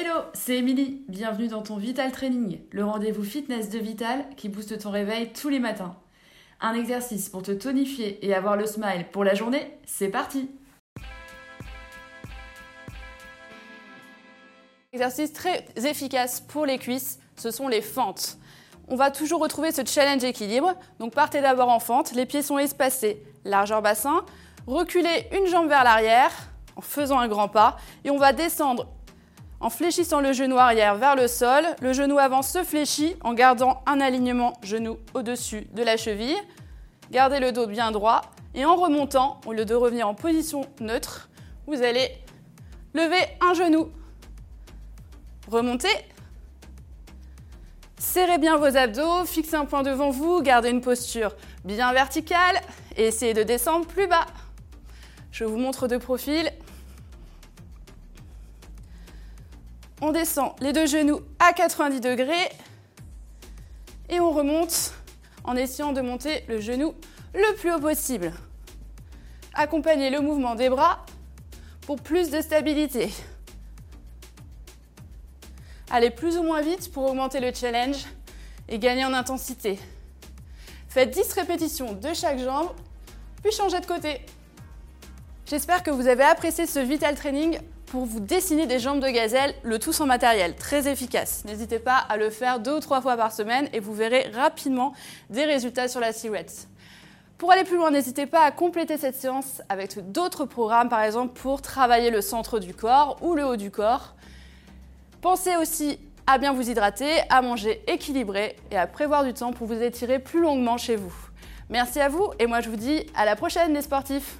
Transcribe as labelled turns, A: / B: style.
A: Hello, c'est Émilie. Bienvenue dans ton Vital Training, le rendez-vous fitness de Vital qui booste ton réveil tous les matins. Un exercice pour te tonifier et avoir le smile pour la journée, c'est parti
B: Exercice très efficace pour les cuisses, ce sont les fentes. On va toujours retrouver ce challenge équilibre. Donc partez d'abord en fente, les pieds sont espacés, largeur bassin. Reculez une jambe vers l'arrière en faisant un grand pas et on va descendre en fléchissant le genou arrière vers le sol. Le genou avant se fléchit en gardant un alignement genou au-dessus de la cheville. Gardez le dos bien droit et en remontant, au lieu de revenir en position neutre, vous allez lever un genou. Remontez. Serrez bien vos abdos, fixez un point devant vous, gardez une posture bien verticale et essayez de descendre plus bas. Je vous montre de profil. On descend les deux genoux à 90 degrés et on remonte en essayant de monter le genou le plus haut possible. Accompagnez le mouvement des bras pour plus de stabilité. Allez plus ou moins vite pour augmenter le challenge et gagner en intensité. Faites 10 répétitions de chaque jambe, puis changez de côté. J'espère que vous avez apprécié ce Vital Training pour vous dessiner des jambes de gazelle, le tout sans matériel, très efficace. N'hésitez pas à le faire deux ou trois fois par semaine et vous verrez rapidement des résultats sur la silhouette. Pour aller plus loin, n'hésitez pas à compléter cette séance avec d'autres programmes, par exemple pour travailler le centre du corps ou le haut du corps. Pensez aussi à bien vous hydrater, à manger équilibré et à prévoir du temps pour vous étirer plus longuement chez vous. Merci à vous et moi je vous dis à la prochaine les sportifs